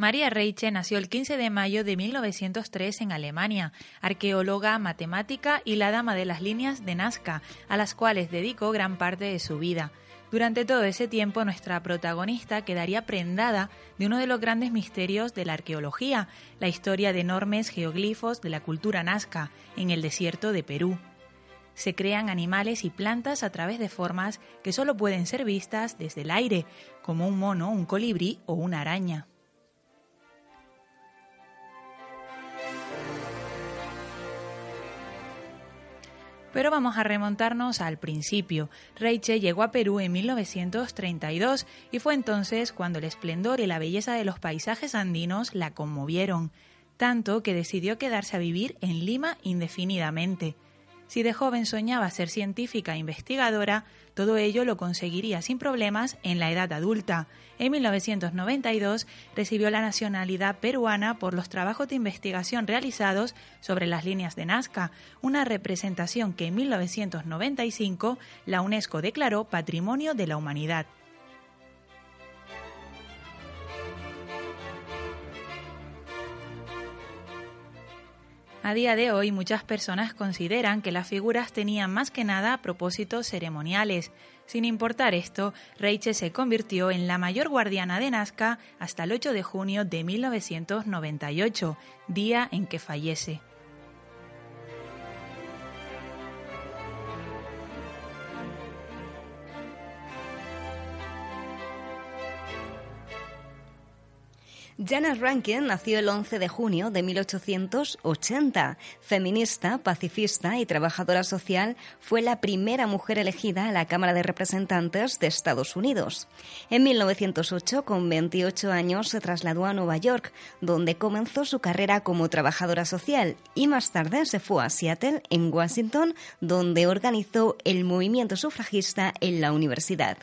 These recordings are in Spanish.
María Reiche nació el 15 de mayo de 1903 en Alemania, arqueóloga, matemática y la dama de las líneas de Nazca, a las cuales dedicó gran parte de su vida. Durante todo ese tiempo nuestra protagonista quedaría prendada de uno de los grandes misterios de la arqueología, la historia de enormes geoglifos de la cultura nazca en el desierto de Perú. Se crean animales y plantas a través de formas que solo pueden ser vistas desde el aire, como un mono, un colibrí o una araña. Pero vamos a remontarnos al principio. Reiche llegó a Perú en 1932 y fue entonces cuando el esplendor y la belleza de los paisajes andinos la conmovieron, tanto que decidió quedarse a vivir en Lima indefinidamente. Si de joven soñaba ser científica e investigadora, todo ello lo conseguiría sin problemas en la edad adulta. En 1992 recibió la nacionalidad peruana por los trabajos de investigación realizados sobre las líneas de Nazca, una representación que en 1995 la UNESCO declaró Patrimonio de la Humanidad. A día de hoy muchas personas consideran que las figuras tenían más que nada propósitos ceremoniales. Sin importar esto, Reiche se convirtió en la mayor guardiana de Nazca hasta el 8 de junio de 1998, día en que fallece. Janet Rankin nació el 11 de junio de 1880. Feminista, pacifista y trabajadora social, fue la primera mujer elegida a la Cámara de Representantes de Estados Unidos. En 1908, con 28 años, se trasladó a Nueva York, donde comenzó su carrera como trabajadora social y más tarde se fue a Seattle, en Washington, donde organizó el movimiento sufragista en la universidad.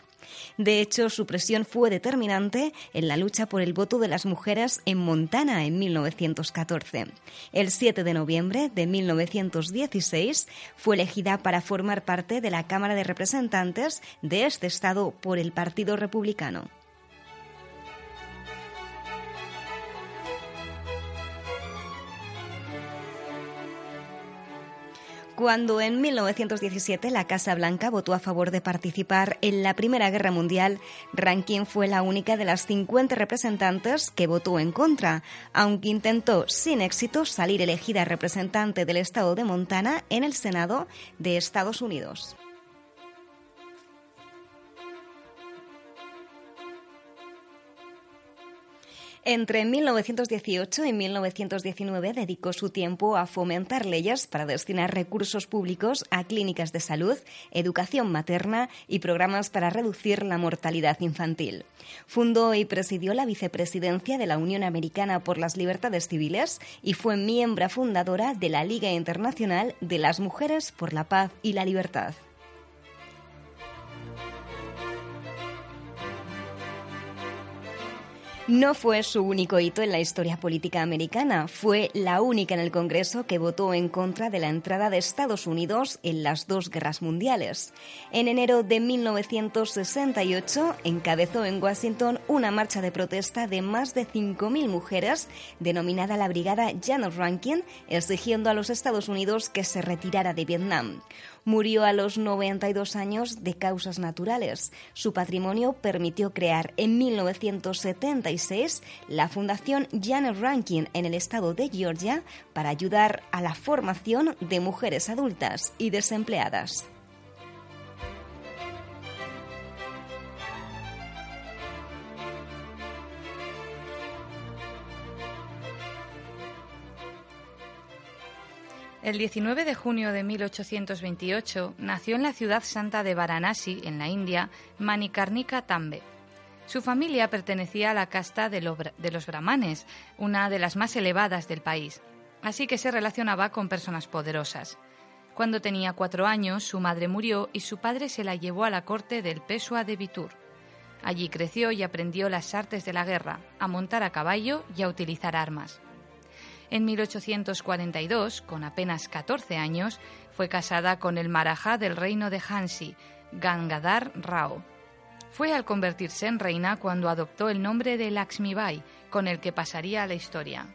De hecho, su presión fue determinante en la lucha por el voto de las mujeres en Montana en 1914. El 7 de noviembre de 1916 fue elegida para formar parte de la Cámara de Representantes de este estado por el Partido Republicano. Cuando en 1917 la Casa Blanca votó a favor de participar en la Primera Guerra Mundial, Rankin fue la única de las 50 representantes que votó en contra, aunque intentó sin éxito salir elegida representante del estado de Montana en el Senado de Estados Unidos. Entre 1918 y 1919 dedicó su tiempo a fomentar leyes para destinar recursos públicos a clínicas de salud, educación materna y programas para reducir la mortalidad infantil. Fundó y presidió la vicepresidencia de la Unión Americana por las Libertades Civiles y fue miembro fundadora de la Liga Internacional de las Mujeres por la Paz y la Libertad. No fue su único hito en la historia política americana, fue la única en el Congreso que votó en contra de la entrada de Estados Unidos en las dos guerras mundiales. En enero de 1968 encabezó en Washington una marcha de protesta de más de 5.000 mujeres denominada la Brigada Janet Rankin, exigiendo a los Estados Unidos que se retirara de Vietnam. Murió a los 92 años de causas naturales. Su patrimonio permitió crear en 1976 la Fundación Janet Rankin en el estado de Georgia para ayudar a la formación de mujeres adultas y desempleadas. El 19 de junio de 1828 nació en la ciudad santa de Varanasi, en la India, Manikarnika Tambe. Su familia pertenecía a la casta de, los brahmanes, una de las más elevadas del país, así que se relacionaba con personas poderosas. Cuando tenía cuatro años, su madre murió y su padre se la llevó a la corte del Pesua de Vitur. Allí creció y aprendió las artes de la guerra, a montar a caballo y a utilizar armas. En 1842, con apenas 14 años, fue casada con el marajá del reino de Hansi, Gangadhar Rao. Fue al convertirse en reina cuando adoptó el nombre de Lakshmibai, con el que pasaría a la historia.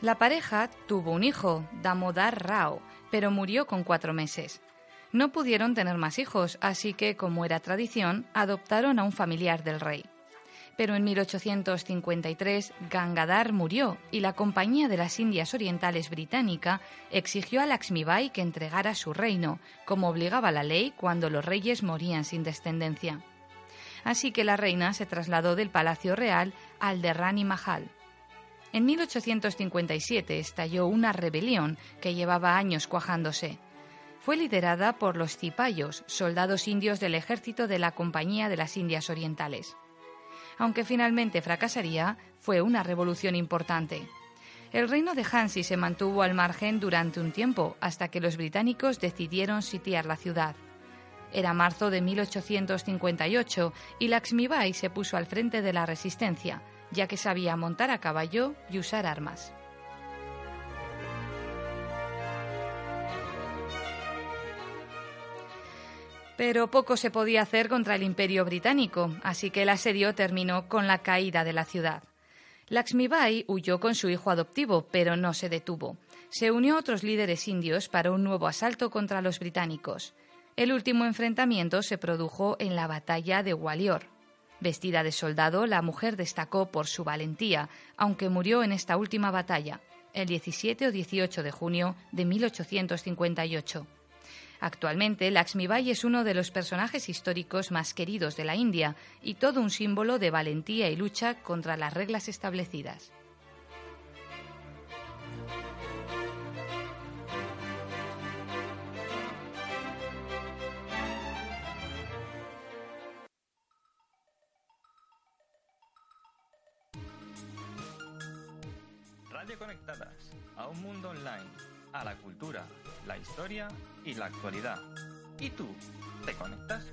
La pareja tuvo un hijo, Damodar Rao, pero murió con cuatro meses. No pudieron tener más hijos, así que, como era tradición, adoptaron a un familiar del rey. Pero en 1853 Gangadhar murió y la Compañía de las Indias Orientales británica exigió a Lakshmibai que entregara su reino, como obligaba la ley cuando los reyes morían sin descendencia. Así que la reina se trasladó del Palacio Real al de Rani Mahal. En 1857 estalló una rebelión que llevaba años cuajándose fue liderada por los cipayos, soldados indios del ejército de la Compañía de las Indias Orientales. Aunque finalmente fracasaría, fue una revolución importante. El reino de Hansi se mantuvo al margen durante un tiempo, hasta que los británicos decidieron sitiar la ciudad. Era marzo de 1858 y Lakshmibai se puso al frente de la resistencia, ya que sabía montar a caballo y usar armas. Pero poco se podía hacer contra el imperio británico, así que el asedio terminó con la caída de la ciudad. Lakshmibai huyó con su hijo adoptivo, pero no se detuvo. Se unió a otros líderes indios para un nuevo asalto contra los británicos. El último enfrentamiento se produjo en la batalla de Gwalior. Vestida de soldado, la mujer destacó por su valentía, aunque murió en esta última batalla, el 17 o 18 de junio de 1858. Actualmente, Lakshmibai es uno de los personajes históricos más queridos de la India y todo un símbolo de valentía y lucha contra las reglas establecidas. Radio Conectadas a un mundo online, a la cultura, la historia y la actualidad. ¿Y tú? ¿Te conectas?